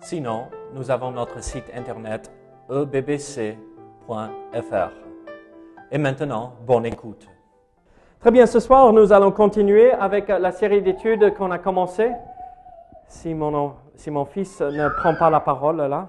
Sinon, nous avons notre site internet ebbc.fr. Et maintenant, bonne écoute. Très bien, ce soir, nous allons continuer avec la série d'études qu'on a commencé. Si mon, fils ne prend pas la parole là.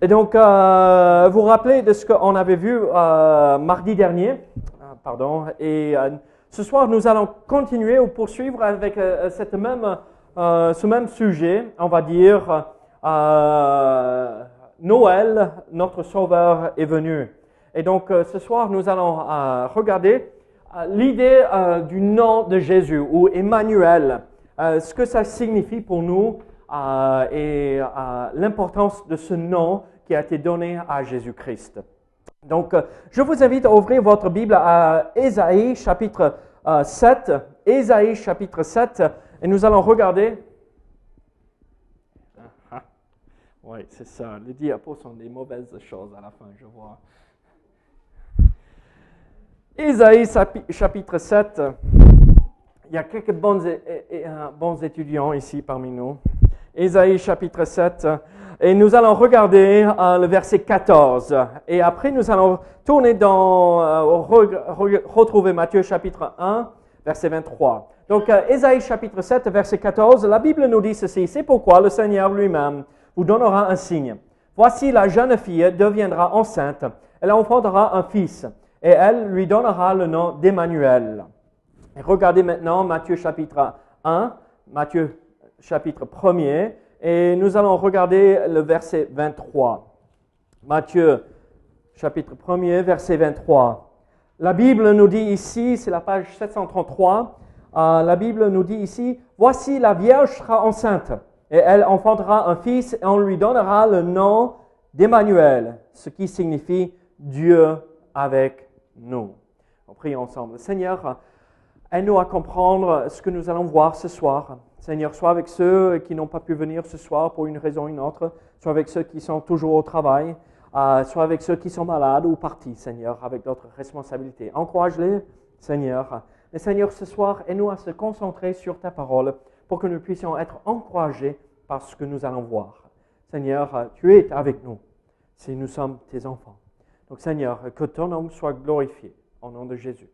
Et donc, euh, vous vous rappelez de ce qu'on avait vu euh, mardi dernier, euh, pardon, et euh, ce soir nous allons continuer ou poursuivre avec euh, même, euh, ce même sujet, on va dire, euh, Noël, notre Sauveur est venu. Et donc, euh, ce soir nous allons euh, regarder euh, l'idée euh, du nom de Jésus ou Emmanuel, euh, ce que ça signifie pour nous euh, et euh, l'importance de ce nom qui a été donné à Jésus-Christ. Donc, euh, je vous invite à ouvrir votre Bible à Ésaïe chapitre euh, 7. Ésaïe chapitre 7, et nous allons regarder. Ah, oui, c'est ça. Les diapos sont des mauvaises choses à la fin, je vois. Ésaïe chapi- chapitre 7. Il y a quelques bons étudiants ici parmi nous. Ésaïe chapitre 7. Et nous allons regarder euh, le verset 14. Et après, nous allons tourner dans, euh, re- re- retrouver Matthieu chapitre 1, verset 23. Donc, euh, Ésaïe chapitre 7, verset 14, la Bible nous dit ceci. C'est pourquoi le Seigneur lui-même vous donnera un signe. Voici la jeune fille deviendra enceinte. Elle enfantera un fils. Et elle lui donnera le nom d'Emmanuel. Regardez maintenant Matthieu chapitre 1, Matthieu chapitre 1er, et nous allons regarder le verset 23. Matthieu chapitre 1er, verset 23. La Bible nous dit ici, c'est la page 733, euh, la Bible nous dit ici, voici la Vierge sera enceinte, et elle enfantera un fils, et on lui donnera le nom d'Emmanuel, ce qui signifie Dieu avec nous. On prie ensemble. Seigneur, Aide-nous à comprendre ce que nous allons voir ce soir. Seigneur, soit avec ceux qui n'ont pas pu venir ce soir pour une raison ou une autre, soit avec ceux qui sont toujours au travail, euh, soit avec ceux qui sont malades ou partis, Seigneur, avec d'autres responsabilités. Encourage-les, Seigneur. Mais Seigneur, ce soir, aide-nous à se concentrer sur ta parole pour que nous puissions être encouragés par ce que nous allons voir. Seigneur, tu es avec nous si nous sommes tes enfants. Donc, Seigneur, que ton nom soit glorifié au nom de Jésus.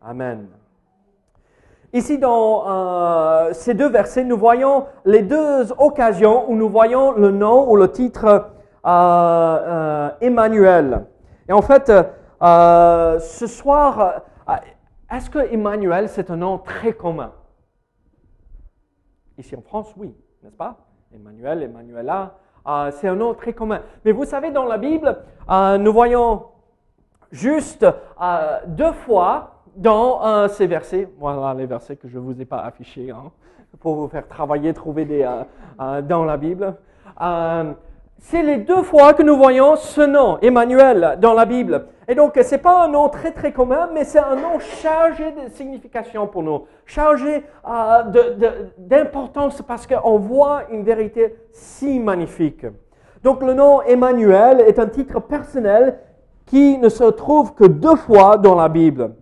Amen. Ici, dans euh, ces deux versets, nous voyons les deux occasions où nous voyons le nom ou le titre euh, euh, Emmanuel. Et en fait, ce soir, est-ce que Emmanuel, c'est un nom très commun? Ici en France, oui, n'est-ce pas? Emmanuel, Emmanuela, euh, c'est un nom très commun. Mais vous savez, dans la Bible, nous voyons juste deux fois dans euh, ces versets, voilà les versets que je ne vous ai pas affichés hein, pour vous faire travailler, trouver des, euh, euh, dans la Bible. C'est les deux fois que nous voyons ce nom, Emmanuel, dans la Bible. Et donc, ce n'est pas un nom très très commun, mais c'est un nom chargé de signification pour nous, chargé d'importance parce qu'on voit une vérité si magnifique. Donc, le nom Emmanuel est un titre personnel qui ne se trouve que deux fois dans la Bible.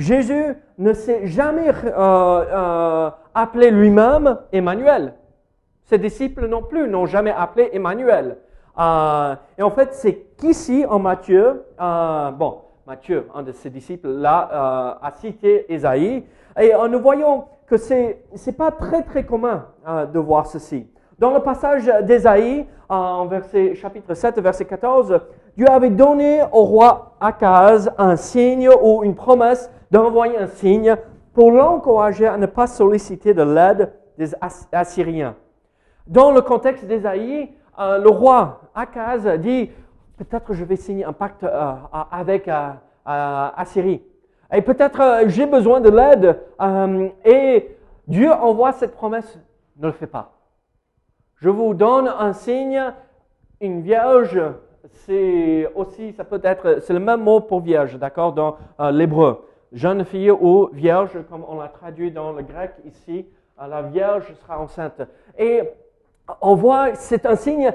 Jésus ne s'est jamais euh, euh, appelé lui-même Emmanuel. Ses disciples non plus n'ont jamais appelé Emmanuel. Euh, et en fait, c'est qu'ici, en Matthieu, bon, Matthieu, un de ses disciples, là, a cité Ésaïe. Et nous voyons que c'est n'est pas très, très commun de voir ceci. Dans le passage d'Ésaïe, en verset, chapitre 7, verset 14, Dieu avait donné au roi Akaz un signe ou une promesse d'envoyer un signe pour l'encourager à ne pas solliciter de l'aide des As- Assyriens. Dans le contexte d'Ésaïe, euh, le roi Akaz dit peut-être je vais signer un pacte euh, avec euh, euh, Assyrie. Et peut-être j'ai besoin de l'aide. et Dieu envoie cette promesse. Ne le fais pas. Je vous donne un signe, une vierge. C'est aussi, ça peut être, c'est le même mot pour vierge, d'accord, dans euh, l'hébreu. Jeune fille ou vierge, comme on l'a traduit dans le grec ici, euh, la vierge sera enceinte. Et on voit, c'est un signe,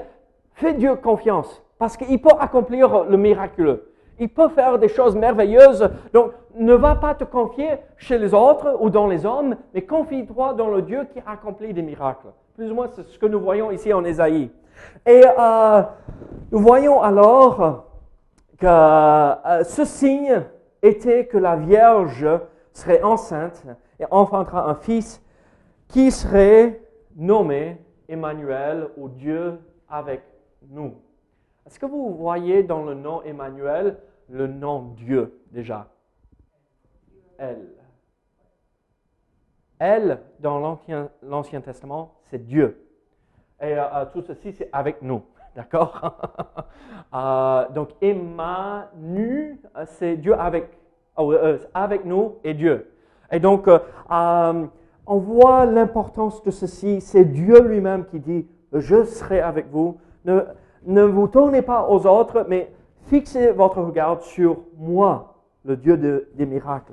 fais Dieu confiance, parce qu'il peut accomplir le miraculeux. Il peut faire des choses merveilleuses. Donc, ne va pas te confier chez les autres ou dans les hommes, mais confie-toi dans le Dieu qui accomplit des miracles. Plus ou moins, c'est ce que nous voyons ici en Ésaïe. Et euh, nous voyons alors que euh, ce signe était que la Vierge serait enceinte et enfantera un fils qui serait nommé Emmanuel ou Dieu avec nous. Est-ce que vous voyez dans le nom Emmanuel le nom Dieu déjà? Elle. Elle, dans l'Ancien- l'Ancien Testament, c'est Dieu. Et euh, euh, tout ceci, c'est avec nous. D'accord? Euh, Donc, Emmanuel, c'est Dieu avec, avec nous et Dieu. Et donc, on voit l'importance de ceci. C'est Dieu lui-même qui dit, je serai avec vous. Ne, ne vous tournez pas aux autres, mais fixez votre regard sur moi, le Dieu de- des miracles.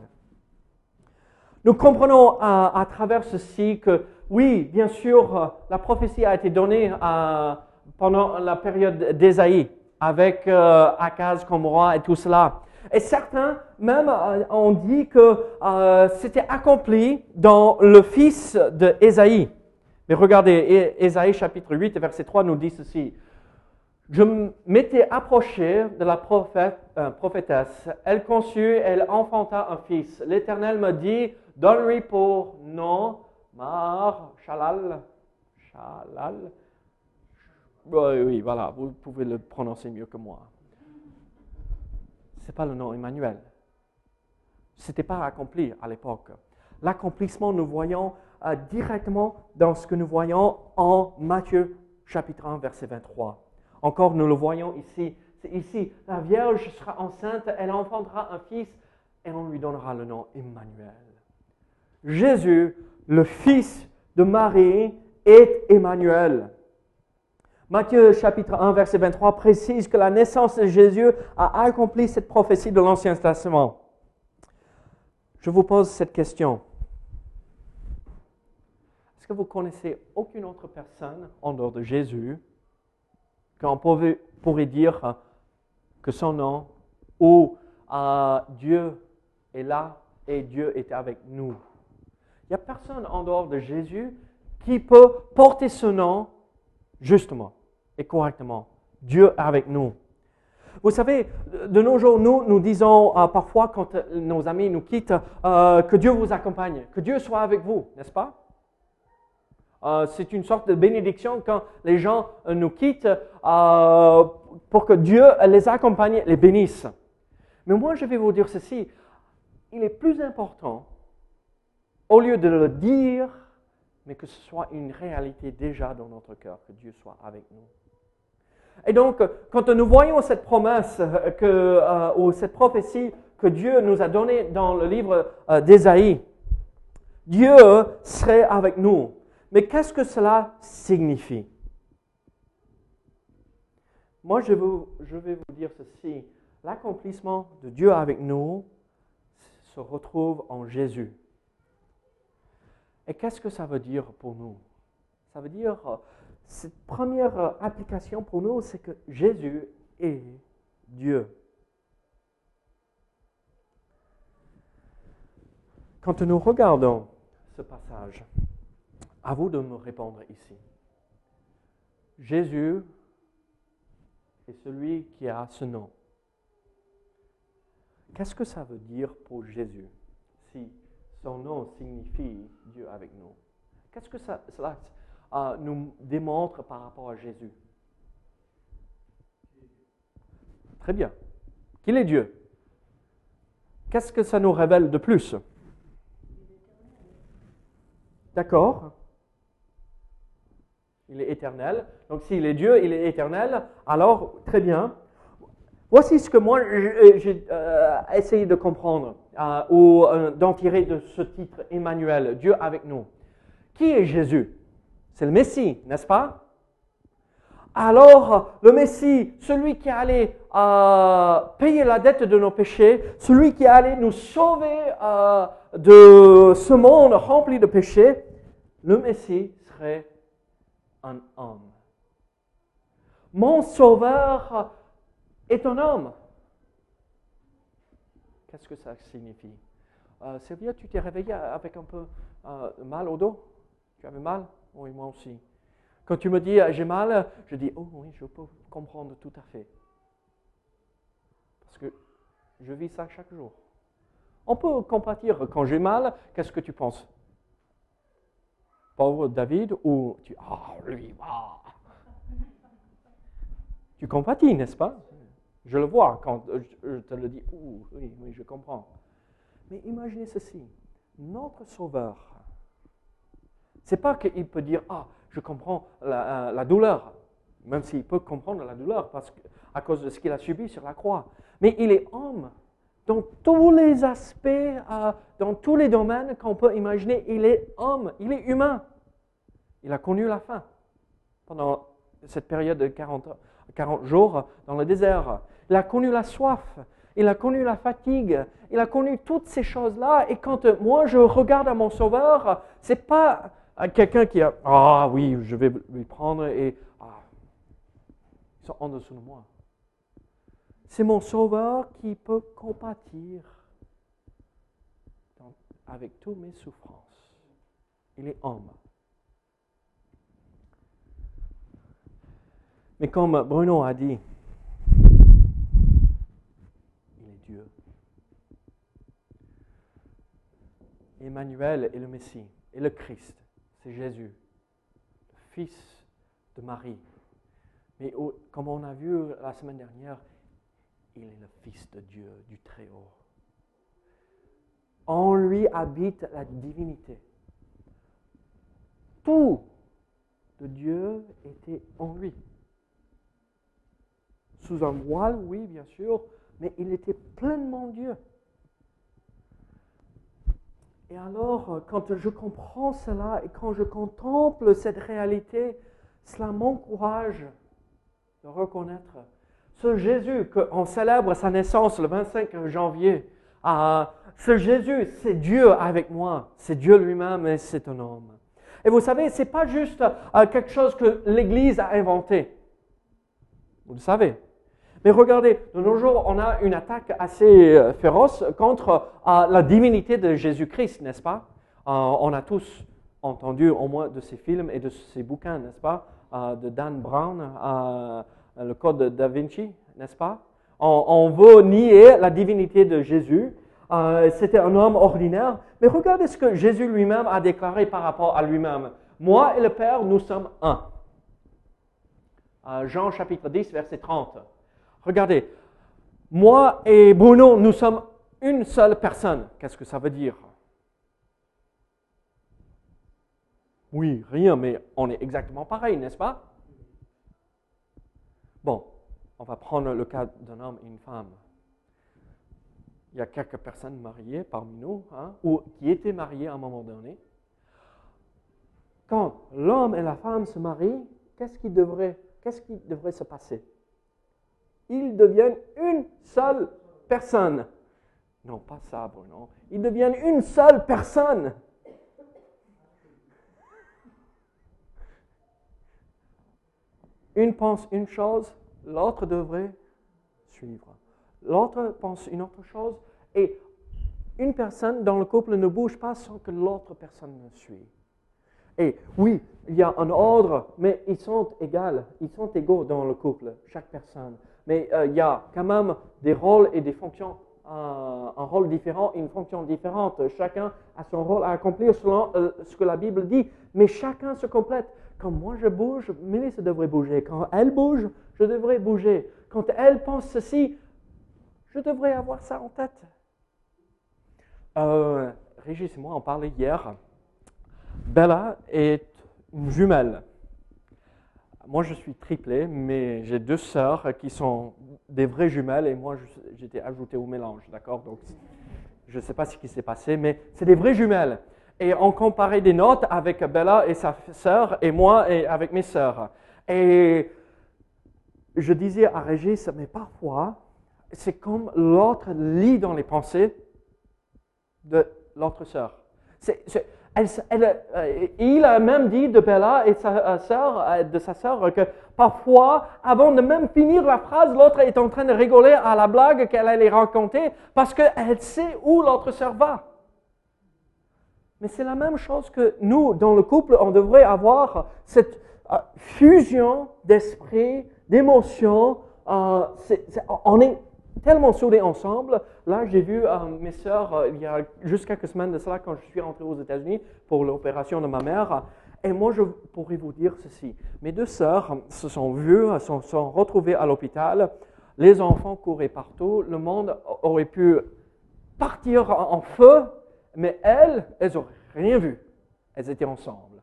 Nous comprenons à travers ceci que, oui, bien sûr, euh, la prophétie a été donnée euh, pendant la période d'Ésaïe, avec euh, Akaz comme roi et tout cela. Et certains même ont dit que c'était accompli dans le fils d'Ésaïe. Mais regardez, Ésaïe chapitre 8, verset 3 nous dit ceci. Je m'étais approché de la prophétesse. Elle conçut, elle enfanta un fils. L'Éternel me dit, donne-lui pour nom Mar, Shalal, Shalal. Oui, oui, voilà, vous pouvez le prononcer mieux que moi. C'est pas le nom Emmanuel. C'était pas accompli à l'époque. L'accomplissement, nous voyons euh, directement dans ce que nous voyons en Matthieu chapitre 1, verset 23. Encore, nous le voyons ici. C'est ici, la Vierge sera enceinte, elle enfantera un fils et on lui donnera le nom Emmanuel. Jésus, le fils de Marie, est Emmanuel. Matthieu chapitre 1, verset 23 précise que la naissance de Jésus a accompli cette prophétie de l'Ancien Testament. Je vous pose cette question. Est-ce que vous connaissez aucune autre personne en dehors de Jésus qu'on pourrait, pourrait dire que son nom ou euh, Dieu est là et Dieu est avec nous? N'y a personne en dehors de Jésus qui peut porter ce nom justement et correctement. Dieu avec nous. Vous savez, de nos jours, nous, nous disons euh, parfois quand euh, nos amis nous quittent, euh, que Dieu vous accompagne, que Dieu soit avec vous, n'est-ce pas? C'est une sorte de bénédiction quand les gens nous quittent pour que Dieu les accompagne, les bénisse. Mais moi, je vais vous dire ceci, il est plus important, au lieu de le dire, mais que ce soit une réalité déjà dans notre cœur, que Dieu soit avec nous. Et donc, quand nous voyons cette promesse euh, euh, ou cette prophétie que Dieu nous a donnée dans le livre euh, d'Ésaïe, Dieu serait avec nous. Mais qu'est-ce que cela signifie? Moi, je, je vais vous dire ceci. L'accomplissement de Dieu avec nous se retrouve en Jésus. Et qu'est-ce que ça veut dire pour nous? Ça veut dire, euh, cette première euh, application pour nous, c'est que Jésus est Dieu. Quand nous regardons ce passage, à vous de me répondre ici. Jésus est celui qui a ce nom. Qu'est-ce que ça veut dire pour Jésus? Si son nom signifie Dieu avec nous Qu'est-ce que ça, cela euh, nous démontre par rapport à Jésus? Très bien. Qu'il est Dieu. Qu'est-ce que ça nous révèle de plus? D'accord Il est éternel. Donc s'il est Dieu, il est éternel. Alors, très bien. Voici ce que moi j'ai euh, essayé de comprendre. Euh, ou euh, d'en tirer de ce titre Emmanuel, Dieu avec nous. Qui est Jésus? C'est le Messie, n'est-ce pas? Alors, le Messie, celui qui allait euh, payer la dette de nos péchés, celui qui allait nous sauver de ce monde rempli de péchés, le Messie serait un homme. Mon sauveur est un homme. Qu'est-ce que ça signifie? Euh, Sylvia, tu t'es réveillée avec un peu euh, mal au dos? Tu avais mal? Oui, moi aussi. Quand tu me dis euh, j'ai mal, je dis oh oui, je peux comprendre tout à fait. Parce que je vis ça chaque jour. On peut compatir quand j'ai mal, qu'est-ce que tu penses? Pauvre David ou tu ah lui ah. Tu compatis, n'est-ce pas? Je le vois quand je te le dis. oui, oui, je comprends. Mais imaginez ceci. Notre Sauveur, c'est pas qu'il peut dire Ah, je comprends la, euh, douleur, même s'il peut comprendre la douleur parce que, à cause de ce qu'il a subi sur la croix. Mais il est homme. Dans tous les aspects, euh, dans tous les domaines qu'on peut imaginer, il est homme, il est humain. Il a connu la faim pendant cette période de 40, 40 jours dans le désert. Il a connu la soif, il a connu la fatigue, il a connu toutes ces choses-là. Et quand euh, moi je regarde à mon Sauveur, c'est pas quelqu'un qui a ah oui, je vais lui prendre et ah, ils sont en dessous de moi. C'est mon Sauveur qui peut compatir avec toutes mes souffrances. Il est homme. Mais comme Bruno a dit, Emmanuel est le Messie, et le Christ, c'est Jésus, le Fils de Marie. Mais comme on a vu la semaine dernière, il est le Fils de Dieu, du Très-Haut. En lui habite la divinité. Tout de Dieu était en lui. Sous un voile, oui, bien sûr, mais il était pleinement Dieu. Et alors, euh, quand je comprends cela et quand je contemple cette réalité, cela m'encourage de reconnaître ce Jésus qu'on célèbre sa naissance le 25 janvier. Ah, ce Jésus, c'est Dieu avec moi, c'est Dieu lui-même et c'est un homme. Et vous savez, ce n'est pas juste euh, quelque chose que l'Église a inventé. Vous le savez. Mais regardez, de nos jours, on a une attaque assez euh, féroce contre euh, la divinité de Jésus-Christ, n'est-ce pas? Euh, On a tous entendu au moins de ces films et de ces bouquins, n'est-ce pas? De Dan Brown, le Code de Da Vinci, n'est-ce pas? On, on, veut nier la divinité de Jésus. C'était un homme ordinaire. Mais regardez ce que Jésus lui-même a déclaré par rapport à lui-même. Moi et le Père, nous sommes un. Jean chapitre 10, verset 30. Regardez, moi et Bruno, nous sommes une seule personne. Qu'est-ce que ça veut dire? Oui, rien, mais on est exactement pareil, n'est-ce pas? Bon, on va prendre le cas d'un homme et une femme. Il y a quelques personnes mariées parmi nous, hein, ou qui étaient mariées à un moment donné. Quand l'homme et la femme se marient, qu'est-ce qui devrait, qu'est-ce qui devrait se passer? Ils deviennent une seule personne. Non, pas ça, Bruno. Ils deviennent une seule personne. Une pense une chose, l'autre devrait suivre. L'autre pense une autre chose et une personne dans le couple ne bouge pas sans que l'autre personne ne suive. Et oui, il y a un ordre, mais ils sont égaux, ils sont égaux dans le couple, chaque personne mais euh, il y a quand même des rôles et des fonctions, euh, un rôle différent une fonction différente. Chacun a son rôle à accomplir selon euh, ce que la Bible dit, mais chacun se complète. Quand moi je bouge, Mélissa devrait bouger. Quand elle bouge, je devrais bouger. Quand elle pense ceci, je devrais avoir ça en tête. Régis et moi, on parlait hier. Bella est une jumelle moi, je suis triplé, mais j'ai deux sœurs qui sont des vraies jumelles et moi, j'étais ajouté au mélange, d'accord? Donc, Je ne sais pas ce qui s'est passé, mais c'est des vraies jumelles. Et on comparait des notes avec Bella et sa sœur, et moi et avec mes sœurs. Et je disais à Régis, mais parfois, c'est comme l'autre lit dans les pensées de l'autre sœur. Euh, il a même dit de Bella et sa euh, sœur, euh, de sa sœur que parfois, avant de même finir la phrase, l'autre est en train de rigoler à la blague qu'elle allait raconter parce qu'elle sait où l'autre sœur va. Mais c'est la même chose que nous, dans le couple, on devrait avoir cette fusion d'esprit, d'émotions. on est tellement soudés ensemble. Là, j'ai vu euh, mes sœurs, euh, il y a juste quelques semaines de cela, quand je suis rentré aux États-Unis pour l'opération de ma mère. Et moi, je pourrais vous dire ceci. Mes deux sœurs se sont vues, se sont, retrouvées à l'hôpital. Les enfants couraient partout. Le monde aurait pu partir en feu, mais elles, elles n'auraient rien vu. Elles étaient ensemble.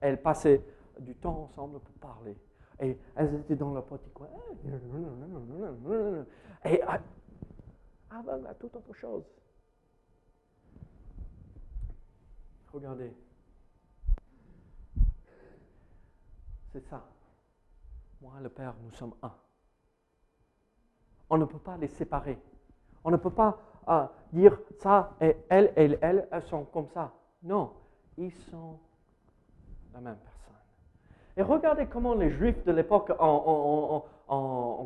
Elles passaient du temps ensemble pour parler. Et elles étaient dans le coin. Et avant à toute autre chose. Regardez. C'est ça. Moi, le Père, nous sommes un. On ne peut pas les séparer. On ne peut pas euh, dire ça et elle et elle, elles sont comme ça. Non, ils sont la même personne. Et regardez comment les Juifs de l'époque ont,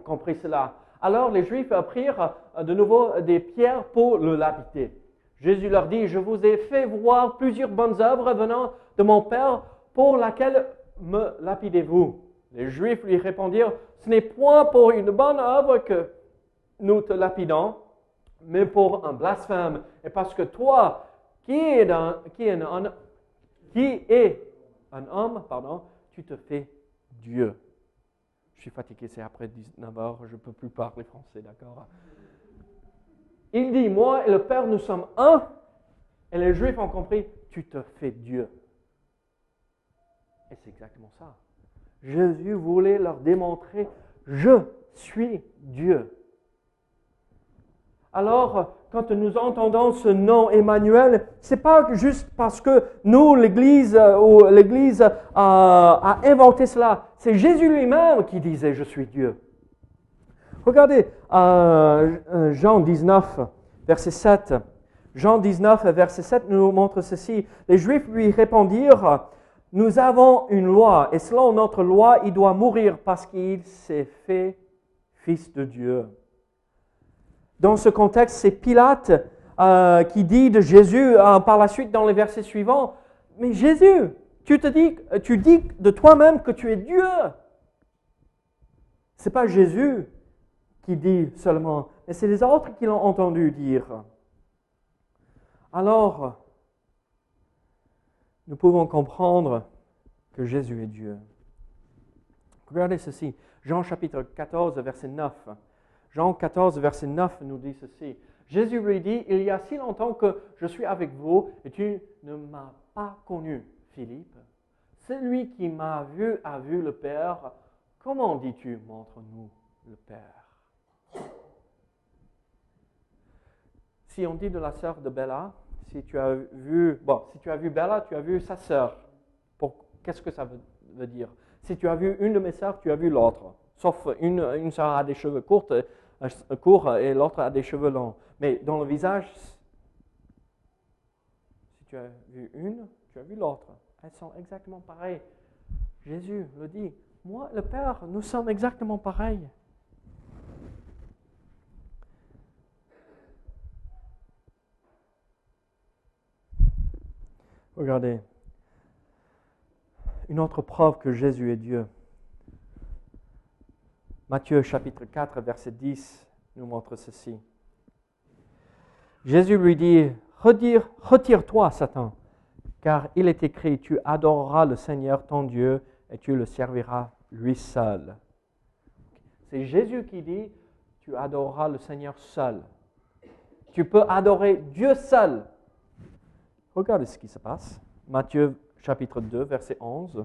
compris cela. Alors les Juifs prirent euh, de nouveau des pierres pour le lapider. Jésus leur dit, je vous ai fait voir plusieurs bonnes œuvres venant de mon Père, pour laquelle me lapidez-vous Les Juifs lui répondirent, ce n'est point pour une bonne œuvre que nous te lapidons, mais pour un blasphème. Et parce que toi, qui est un, un homme, pardon, tu te fais Dieu. Je suis fatigué, c'est après 19 heures, je ne peux plus parler français, d'accord? Il dit, moi et le Père, nous sommes un. Et les Juifs ont compris, tu te fais Dieu. Et c'est exactement ça. Jésus voulait leur démontrer, je suis Dieu. Alors, quand nous entendons ce nom Emmanuel, c'est pas juste parce que nous, l'Église euh, l'Église euh, a inventé cela. C'est Jésus lui-même qui disait Je suis Dieu. Regardez euh, Jean 19, verset 7. Jean 19, verset 7 nous montre ceci. Les Juifs lui répondirent Nous avons une loi, et selon notre loi, il doit mourir parce qu'il s'est fait fils de Dieu. Dans ce contexte, c'est Pilate euh, qui dit de Jésus euh, par la suite dans les versets suivants, mais Jésus, tu te dis, tu dis de toi-même que tu es Dieu. C'est pas Jésus qui dit seulement, mais c'est les autres qui l'ont entendu dire. Alors, nous pouvons comprendre que Jésus est Dieu. Regardez ceci, Jean chapitre 14, verset 9. Jean 14, verset 9 nous dit ceci. Jésus lui dit, il y a si longtemps que je suis avec vous et tu ne m'as pas connu, Philippe. Celui qui m'a vu a vu le Père. Comment dis-tu, montre-nous le Père Si on dit de la sœur de Bella, si tu as vu, bon, si tu as vu Bella, tu as vu sa sœur. Qu'est-ce que ça veut, dire? Si tu as vu une de mes sœurs, tu as vu l'autre. Sauf une, une sœur a des cheveux courts court et l'autre a des cheveux longs. Mais dans le visage, si tu as vu une, tu as vu l'autre. Elles sont exactement pareilles. Jésus le dit, moi, le Père, nous sommes exactement pareils. Regardez, une autre preuve que Jésus est Dieu. Matthieu chapitre 4, verset 10 nous montre ceci. Jésus lui dit, retire-toi, Satan, car il est écrit, tu adoreras le Seigneur ton Dieu et tu le serviras lui seul. C'est Jésus qui dit, tu adoreras le Seigneur seul. Tu peux adorer Dieu seul. Regardez ce qui se passe. Matthieu chapitre 2, verset 11.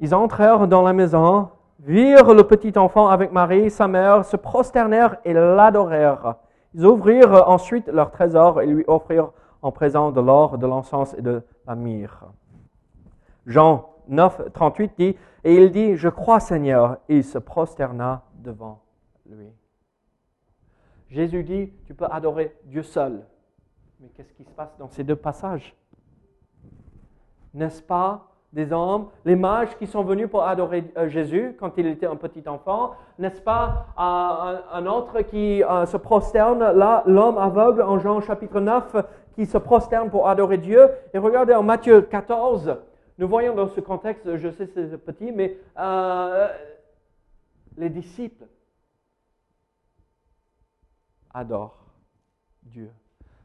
Ils entrèrent dans la maison virent le petit enfant avec Marie, sa mère, se prosternèrent et l'adorèrent. Ils ouvrirent ensuite leur trésor et lui offrirent en présent de l'or, de l'encens et de la myrrhe. Jean 9, 38 dit, et il dit, je crois Seigneur, et il se prosterna devant lui. Jésus dit, tu peux adorer Dieu seul. Mais qu'est-ce qui se passe dans ces deux passages? N'est-ce pas des hommes, les mages qui sont venus pour adorer euh, Jésus quand il était un petit enfant, n'est-ce pas? Euh, un, autre qui euh, se prosterne, là, l'homme aveugle en Jean chapitre 9, qui se prosterne pour adorer Dieu. Et regardez en Matthieu 14, nous voyons dans ce contexte, je sais c'est petit, mais les disciples adorent Dieu.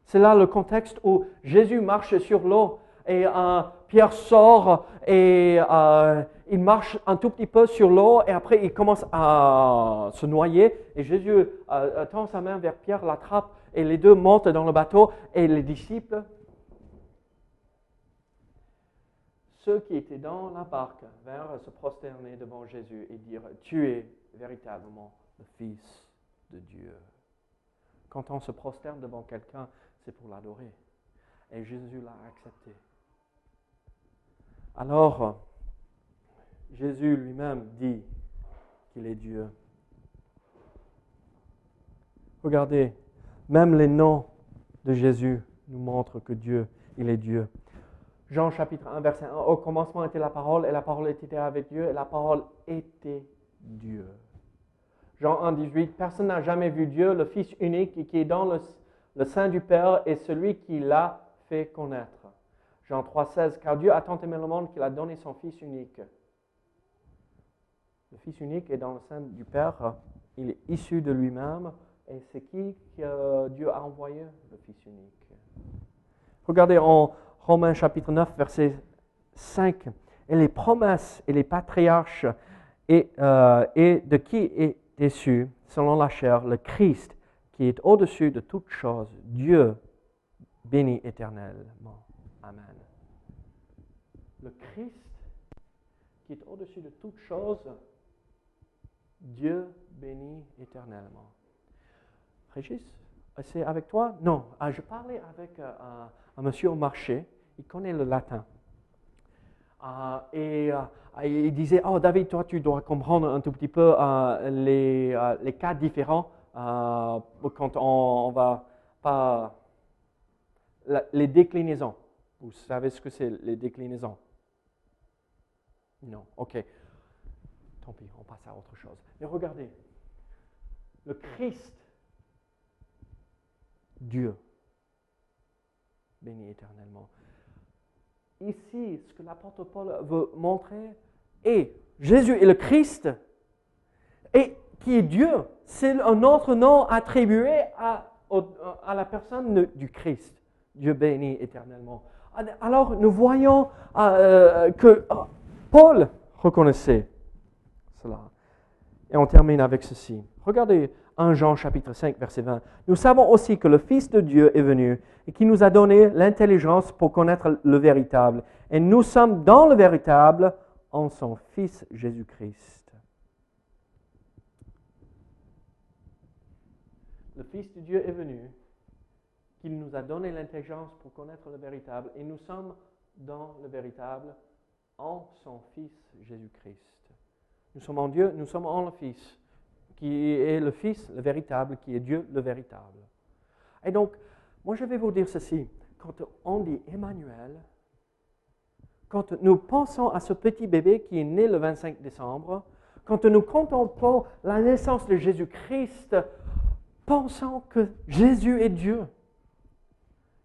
C'est là le contexte où Jésus marche sur l'eau et euh, Pierre sort et euh, il marche un tout petit peu sur l'eau et après il commence à se noyer et Jésus euh, tend sa main vers Pierre, l'attrape et les deux montent dans le bateau et les disciples, ceux qui étaient dans la barque, vinrent se prosterner devant Jésus et dire, tu es véritablement le Fils de Dieu. Quand on se prosterne devant quelqu'un, c'est pour l'adorer. Et Jésus l'a accepté. Alors, Jésus lui-même dit qu'il est Dieu. Regardez, même les noms de Jésus nous montrent que Dieu, il est Dieu. Jean chapitre 1, verset 1, au commencement était la parole, et la parole était avec Dieu, et la parole était Dieu. Jean 1, 18, personne n'a jamais vu Dieu, le Fils unique qui est dans le, le sein du Père et celui qui l'a fait connaître. Jean 3, 16, car Dieu a tant aimé le monde qu'il a donné son Fils unique. Le Fils unique est dans le sein du Père, il est issu de lui-même, et c'est qui que Dieu a envoyé? Le Fils unique. Regardez en Romains chapitre 9, verset 5, et les promesses et les patriarches, et, euh, de qui est déçu, selon la chair, le Christ, qui est au-dessus de toute chose, Dieu béni éternellement. Amen. Le Christ, qui est au-dessus de toute chose, Dieu béni éternellement. Régis, c'est avec toi? Non, ah, je parlais avec euh, un monsieur au marché, il connaît le latin. Ah, et euh, il disait, oh David, toi tu dois comprendre un tout petit peu euh, les, euh, les, cas différents quand on, va pas... les déclinaisons. Vous savez ce que c'est les déclinaisons? Non, ok. Tant pis, on passe à autre chose. Mais regardez, le Christ, Dieu, béni éternellement ici, ce que l'apôtre Paul veut montrer, est Jésus est le Christ, et qui est Dieu. C'est un autre nom attribué à, à la personne du Christ. Dieu béni éternellement. Alors nous voyons euh, que euh, Paul reconnaissait cela. Et on termine avec ceci. Regardez 1 Jean chapitre 5 verset 20. Nous savons aussi que le Fils de Dieu est venu et qui nous a donné l'intelligence pour connaître le véritable. Et nous sommes dans le véritable en son Fils Jésus-Christ. Le Fils de Dieu est venu, qu'il nous a donné l'intelligence pour connaître le véritable, et nous sommes dans le véritable en son Fils Jésus-Christ. Nous sommes en Dieu, nous sommes en le Fils qui est le Fils, le véritable, qui est Dieu, le véritable. Et donc, moi je vais vous dire ceci. Quand on dit Emmanuel, quand nous pensons à ce petit bébé qui est né le 25 décembre, quand nous contemplons la naissance de Jésus-Christ, pensons que Jésus est Dieu.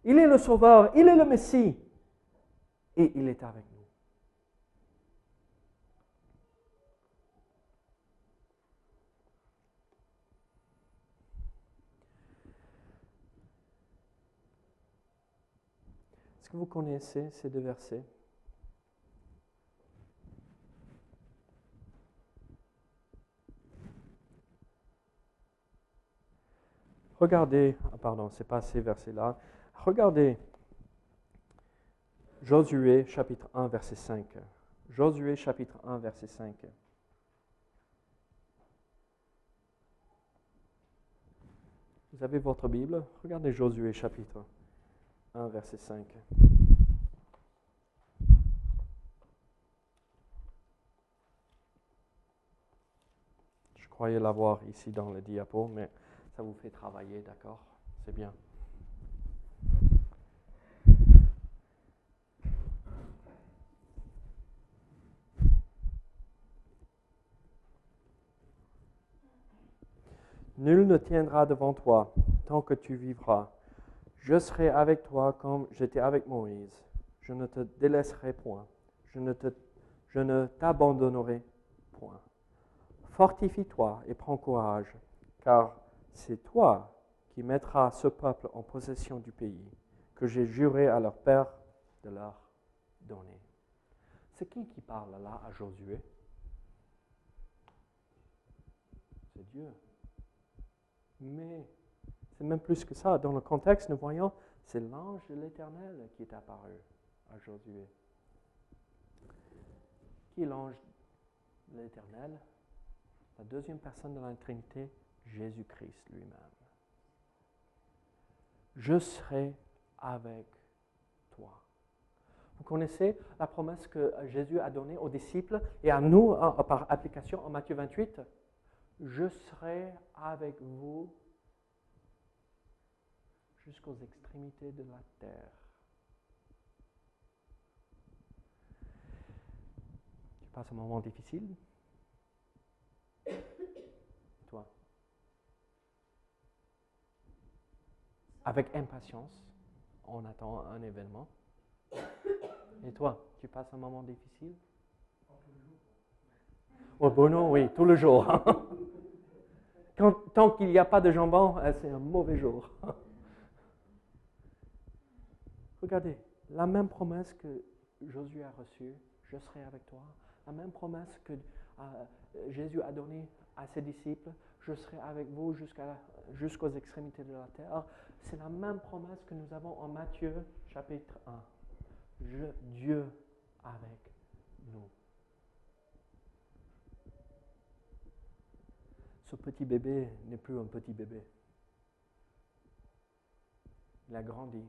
Il est le Sauveur, il est le Messie, et il est avec nous. vous connaissez ces deux versets Regardez, ah, pardon, ce n'est pas ces versets-là. Regardez Josué chapitre 1, verset 5. Josué chapitre 1, verset 5. Vous avez votre Bible? Regardez Josué chapitre 1, verset 5. Je croyais l'avoir ici dans le diapo, mais ça vous fait travailler, d'accord? C'est bien. Nul ne tiendra devant toi tant que tu vivras. Je serai avec toi comme j'étais avec Moïse. Je ne te délaisserai point. Je ne, t'abandonnerai point. Fortifie-toi et prends courage, car c'est toi qui mettras ce peuple en possession du pays que j'ai juré à leur père de leur donner. C'est qui qui parle là à Josué? C'est Dieu. Mais c'est même plus que ça. Dans le contexte, nous voyons, c'est l'ange de l'Éternel qui est apparu à Josué. Qui est l'ange de l'Éternel? La deuxième personne de la Trinité, Jésus-Christ lui-même. Je serai avec toi. Vous connaissez la promesse que Jésus a donnée aux disciples et à nous par application en Matthieu 28 je serai avec vous jusqu'aux extrémités de la terre. Tu passes un moment difficile Toi? Avec impatience, on attend un événement. Et toi, tu passes un moment difficile? Oh, bon, oui, tout le jour. tant qu'il n'y a pas de jambon, euh, c'est un mauvais jour. Regardez, la même promesse que Josué a reçue, je serai avec toi. La même promesse que euh, Jésus a donnée à ses disciples, je serai avec vous jusqu'aux extrémités de la terre. C'est la même promesse que nous avons en Matthieu chapitre 1. Je, Dieu avec nous. Ce petit bébé n'est plus un petit bébé. Il a grandi.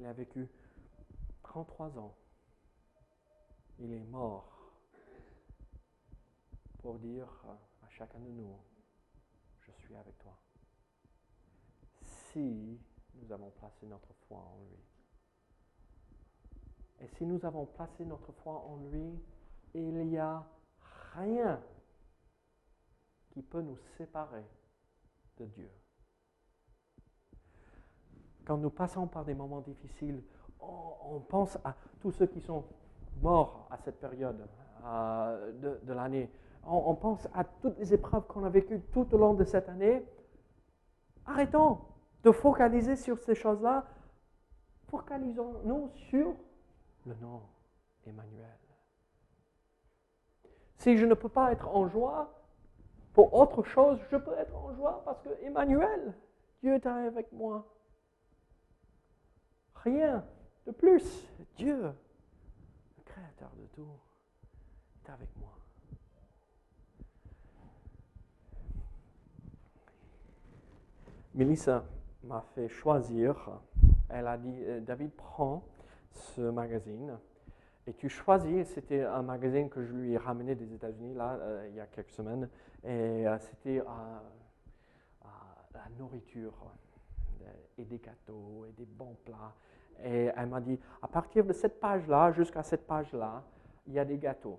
Il a vécu 33 ans. Il est mort pour dire à chacun de nous, je suis avec toi. Si nous avons placé notre foi en lui. Et si nous avons placé notre foi en lui, il n'y a rien qui peut nous séparer de Dieu. Quand nous passons par des moments difficiles, on, pense à tous ceux qui sont morts à cette période de, l'année. On, pense à toutes les épreuves qu'on a vécues tout au long de cette année. Arrêtons de focaliser sur ces choses-là. Focalisons-nous sur le nom Emmanuel. Si je ne peux pas être en joie, pour autre chose, je peux être en joie parce que Emmanuel, Dieu est avec moi. Rien de plus. Dieu, le créateur de tout, est avec moi. Melissa m'a fait choisir. Elle a dit, euh, David, prends ce magazine et tu choisis, c'était un magazine que je lui ai ramené des États-Unis, là, euh, il y a quelques semaines, et euh, c'était la nourriture, et des gâteaux, et des bons plats. Et elle m'a dit, à partir de cette page-là jusqu'à cette page-là, il y a des gâteaux.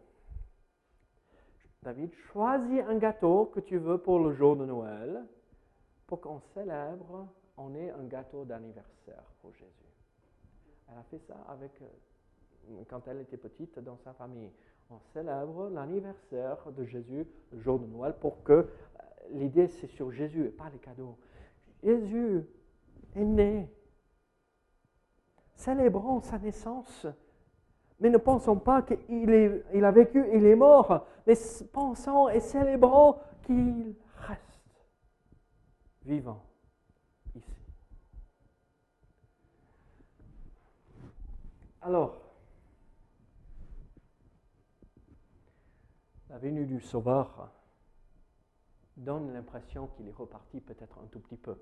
David, choisis un gâteau que tu veux pour le jour de Noël, pour qu'on célèbre, on ait un gâteau d'anniversaire pour Jésus. Elle a fait ça avec euh, quand elle était petite dans sa famille. On célèbre l'anniversaire de Jésus le jour de Noël pour que euh, l'idée c'est sur Jésus et pas les cadeaux. Jésus est né. Célébrons sa naissance. Mais ne pensons pas qu'il il a vécu, il est mort. Mais pensons et célébrons qu'il reste vivant ici. Alors, la venue du Sauveur donne l'impression qu'il est reparti peut-être un tout petit peu.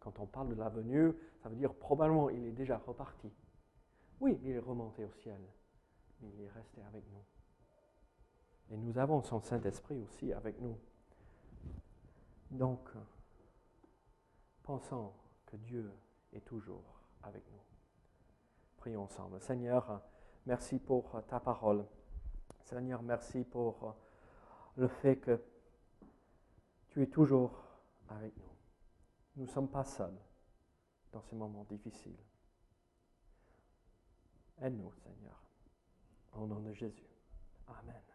Quand on parle de la venue, ça veut dire probablement il est déjà reparti. Oui, il est remonté au ciel, mais il est resté avec nous. Et nous avons son Saint-Esprit aussi avec nous. Donc, pensons que Dieu est toujours avec nous. Prions ensemble. Seigneur, merci pour ta parole. Seigneur, merci pour le fait que tu es toujours avec nous. Nous ne sommes pas seuls dans ces moments difficiles. Aide-nous, Seigneur. Au nom de Jésus. Amen.